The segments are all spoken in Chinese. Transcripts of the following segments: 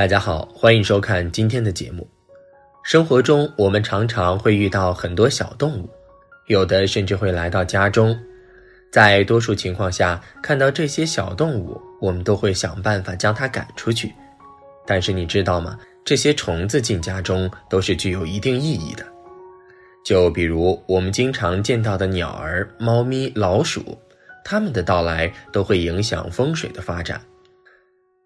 大家好，欢迎收看今天的节目。生活中，我们常常会遇到很多小动物，有的甚至会来到家中。在多数情况下，看到这些小动物，我们都会想办法将它赶出去。但是你知道吗？这些虫子进家中都是具有一定意义的。就比如我们经常见到的鸟儿、猫咪、老鼠，它们的到来都会影响风水的发展。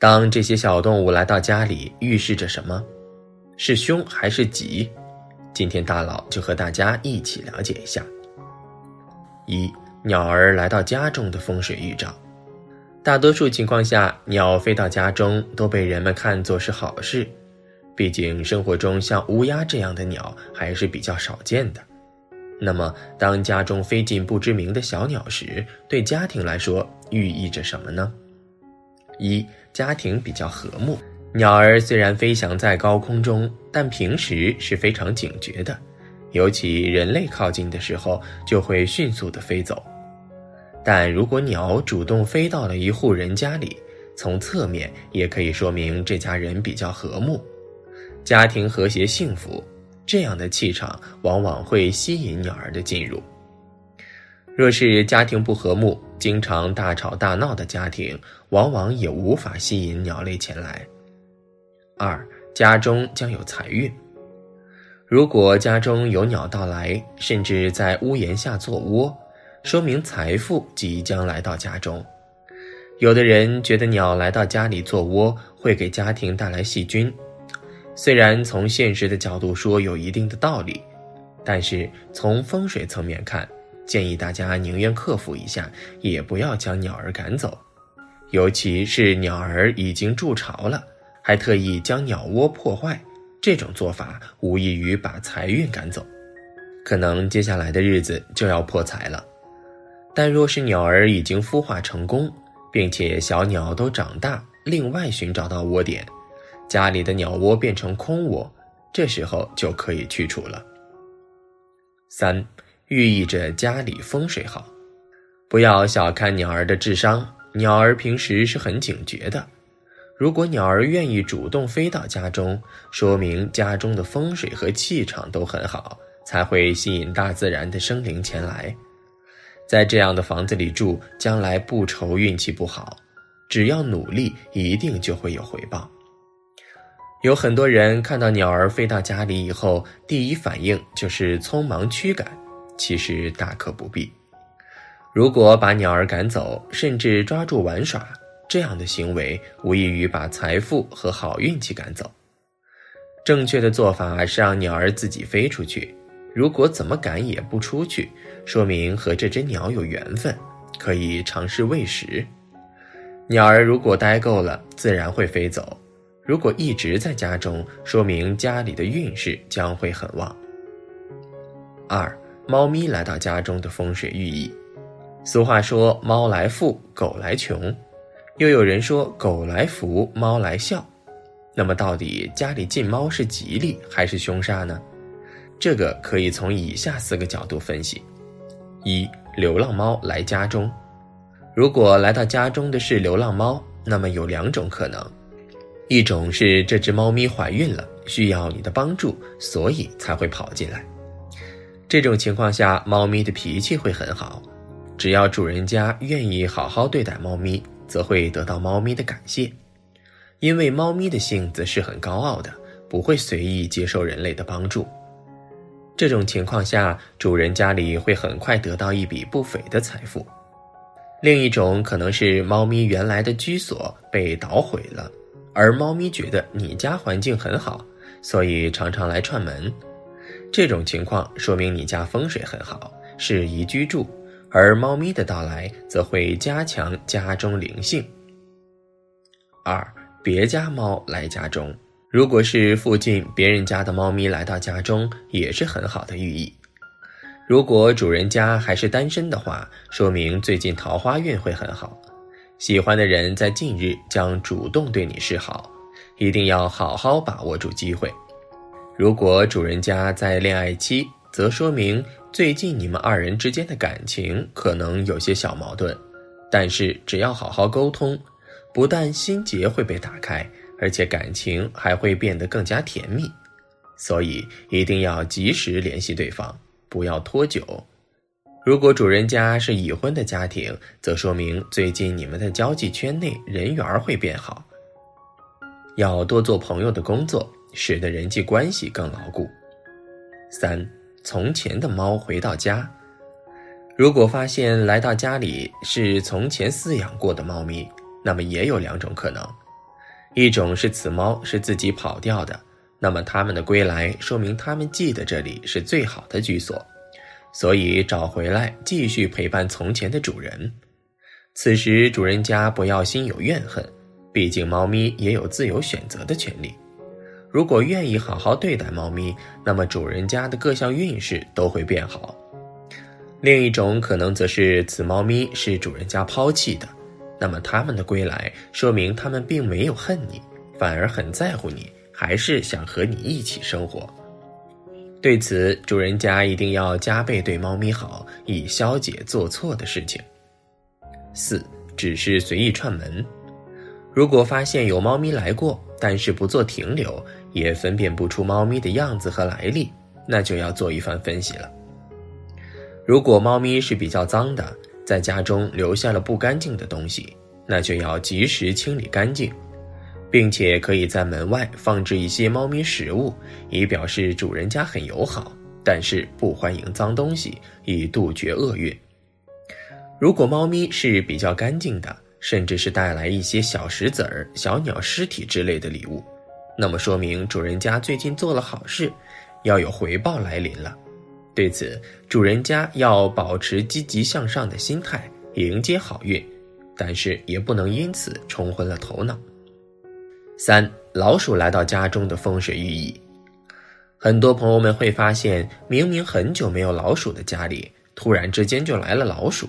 当这些小动物来到家里，预示着什么？是凶还是吉？今天大佬就和大家一起了解一下。一、鸟儿来到家中的风水预兆。大多数情况下，鸟飞到家中都被人们看作是好事，毕竟生活中像乌鸦这样的鸟还是比较少见的。那么，当家中飞进不知名的小鸟时，对家庭来说寓意着什么呢？一家庭比较和睦。鸟儿虽然飞翔在高空中，但平时是非常警觉的，尤其人类靠近的时候，就会迅速的飞走。但如果鸟主动飞到了一户人家里，从侧面也可以说明这家人比较和睦，家庭和谐幸福，这样的气场往往会吸引鸟儿的进入。若是家庭不和睦，经常大吵大闹的家庭，往往也无法吸引鸟类前来。二，家中将有财运。如果家中有鸟到来，甚至在屋檐下做窝，说明财富即将来到家中。有的人觉得鸟来到家里做窝会给家庭带来细菌，虽然从现实的角度说有一定的道理，但是从风水层面看。建议大家宁愿克服一下，也不要将鸟儿赶走，尤其是鸟儿已经筑巢了，还特意将鸟窝破坏，这种做法无异于把财运赶走，可能接下来的日子就要破财了。但若是鸟儿已经孵化成功，并且小鸟都长大，另外寻找到窝点，家里的鸟窝变成空窝，这时候就可以去除了。三。寓意着家里风水好，不要小看鸟儿的智商。鸟儿平时是很警觉的，如果鸟儿愿意主动飞到家中，说明家中的风水和气场都很好，才会吸引大自然的生灵前来。在这样的房子里住，将来不愁运气不好，只要努力，一定就会有回报。有很多人看到鸟儿飞到家里以后，第一反应就是匆忙驱赶。其实大可不必。如果把鸟儿赶走，甚至抓住玩耍，这样的行为无异于把财富和好运气赶走。正确的做法是让鸟儿自己飞出去。如果怎么赶也不出去，说明和这只鸟有缘分，可以尝试喂食。鸟儿如果待够了，自然会飞走。如果一直在家中，说明家里的运势将会很旺。二。猫咪来到家中的风水寓意，俗话说“猫来富，狗来穷”，又有人说“狗来福，猫来笑”。那么，到底家里进猫是吉利还是凶煞呢？这个可以从以下四个角度分析：一、流浪猫来家中，如果来到家中的是流浪猫，那么有两种可能：一种是这只猫咪怀孕了，需要你的帮助，所以才会跑进来。这种情况下，猫咪的脾气会很好，只要主人家愿意好好对待猫咪，则会得到猫咪的感谢。因为猫咪的性子是很高傲的，不会随意接受人类的帮助。这种情况下，主人家里会很快得到一笔不菲的财富。另一种可能是猫咪原来的居所被捣毁了，而猫咪觉得你家环境很好，所以常常来串门。这种情况说明你家风水很好，适宜居住，而猫咪的到来则会加强家中灵性。二，别家猫来家中，如果是附近别人家的猫咪来到家中，也是很好的寓意。如果主人家还是单身的话，说明最近桃花运会很好，喜欢的人在近日将主动对你示好，一定要好好把握住机会。如果主人家在恋爱期，则说明最近你们二人之间的感情可能有些小矛盾，但是只要好好沟通，不但心结会被打开，而且感情还会变得更加甜蜜。所以一定要及时联系对方，不要拖久。如果主人家是已婚的家庭，则说明最近你们的交际圈内人缘会变好。要多做朋友的工作，使得人际关系更牢固。三，从前的猫回到家，如果发现来到家里是从前饲养过的猫咪，那么也有两种可能：一种是此猫是自己跑掉的。那么他们的归来，说明他们记得这里是最好的居所，所以找回来继续陪伴从前的主人。此时主人家不要心有怨恨，毕竟猫咪也有自由选择的权利。如果愿意好好对待猫咪，那么主人家的各项运势都会变好。另一种可能则是此猫咪是主人家抛弃的，那么他们的归来，说明他们并没有恨你，反而很在乎你。还是想和你一起生活，对此主人家一定要加倍对猫咪好，以消解做错的事情。四，只是随意串门，如果发现有猫咪来过，但是不做停留，也分辨不出猫咪的样子和来历，那就要做一番分析了。如果猫咪是比较脏的，在家中留下了不干净的东西，那就要及时清理干净。并且可以在门外放置一些猫咪食物，以表示主人家很友好，但是不欢迎脏东西，以杜绝厄运。如果猫咪是比较干净的，甚至是带来一些小石子儿、小鸟尸体之类的礼物，那么说明主人家最近做了好事，要有回报来临了。对此，主人家要保持积极向上的心态，迎接好运，但是也不能因此冲昏了头脑。三老鼠来到家中的风水寓意，很多朋友们会发现，明明很久没有老鼠的家里，突然之间就来了老鼠，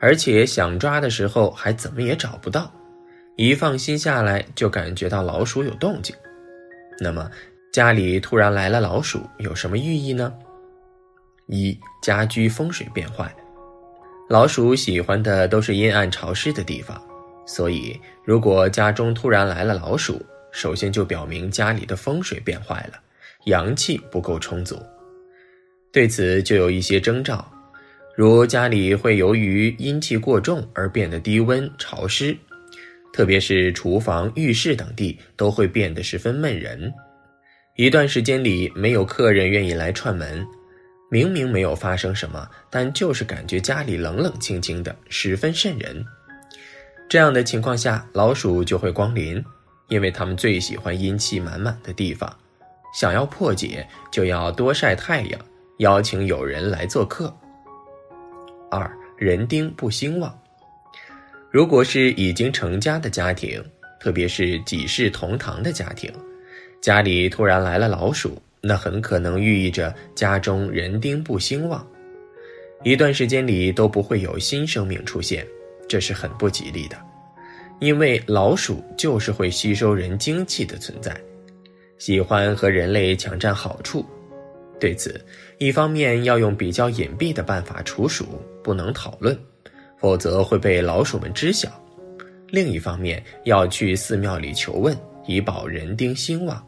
而且想抓的时候还怎么也找不到，一放心下来就感觉到老鼠有动静。那么家里突然来了老鼠，有什么寓意呢？一家居风水变坏，老鼠喜欢的都是阴暗潮湿的地方。所以，如果家中突然来了老鼠，首先就表明家里的风水变坏了，阳气不够充足。对此就有一些征兆，如家里会由于阴气过重而变得低温潮湿，特别是厨房、浴室等地都会变得十分闷人。一段时间里没有客人愿意来串门，明明没有发生什么，但就是感觉家里冷冷清清的，十分瘆人。这样的情况下，老鼠就会光临，因为它们最喜欢阴气满满的地方。想要破解，就要多晒太阳，邀请友人来做客。二人丁不兴旺，如果是已经成家的家庭，特别是几世同堂的家庭，家里突然来了老鼠，那很可能寓意着家中人丁不兴旺，一段时间里都不会有新生命出现。这是很不吉利的，因为老鼠就是会吸收人精气的存在，喜欢和人类抢占好处。对此，一方面要用比较隐蔽的办法除鼠，不能讨论，否则会被老鼠们知晓；另一方面要去寺庙里求问，以保人丁兴旺。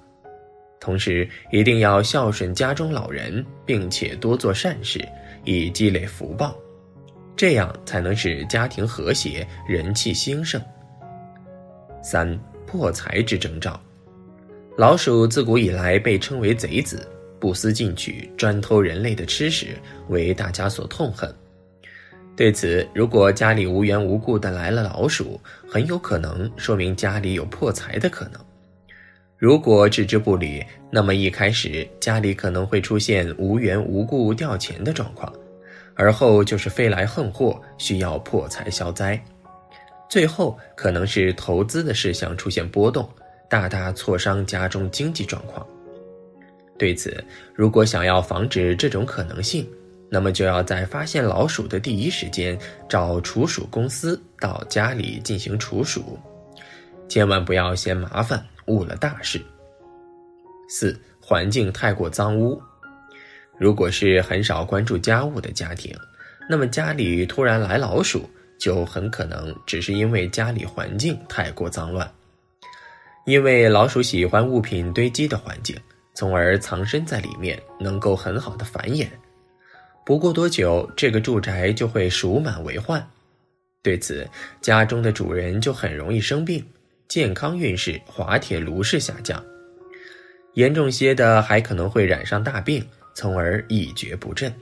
同时，一定要孝顺家中老人，并且多做善事，以积累福报。这样才能使家庭和谐，人气兴盛。三破财之征兆，老鼠自古以来被称为贼子，不思进取，专偷人类的吃食，为大家所痛恨。对此，如果家里无缘无故的来了老鼠，很有可能说明家里有破财的可能。如果置之不理，那么一开始家里可能会出现无缘无故掉钱的状况。而后就是飞来横祸，需要破财消灾；最后可能是投资的事项出现波动，大大挫伤家中经济状况。对此，如果想要防止这种可能性，那么就要在发现老鼠的第一时间找除鼠公司到家里进行除鼠，千万不要嫌麻烦误了大事。四、环境太过脏污。如果是很少关注家务的家庭，那么家里突然来老鼠，就很可能只是因为家里环境太过脏乱。因为老鼠喜欢物品堆积的环境，从而藏身在里面，能够很好的繁衍。不过多久，这个住宅就会鼠满为患。对此，家中的主人就很容易生病，健康运势滑铁卢式下降。严重些的，还可能会染上大病，从而一蹶不振。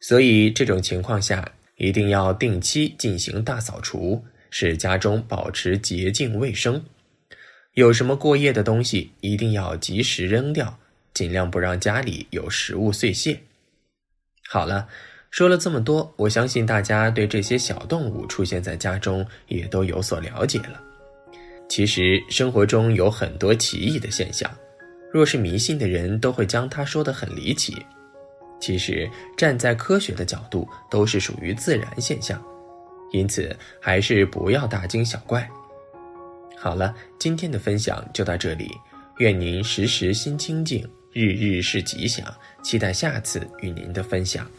所以，这种情况下，一定要定期进行大扫除，使家中保持洁净卫生。有什么过夜的东西，一定要及时扔掉，尽量不让家里有食物碎屑。好了，说了这么多，我相信大家对这些小动物出现在家中也都有所了解了。其实生活中有很多奇异的现象，若是迷信的人都会将它说得很离奇。其实站在科学的角度，都是属于自然现象，因此还是不要大惊小怪。好了，今天的分享就到这里，愿您时时心清静。日日是吉祥，期待下次与您的分享。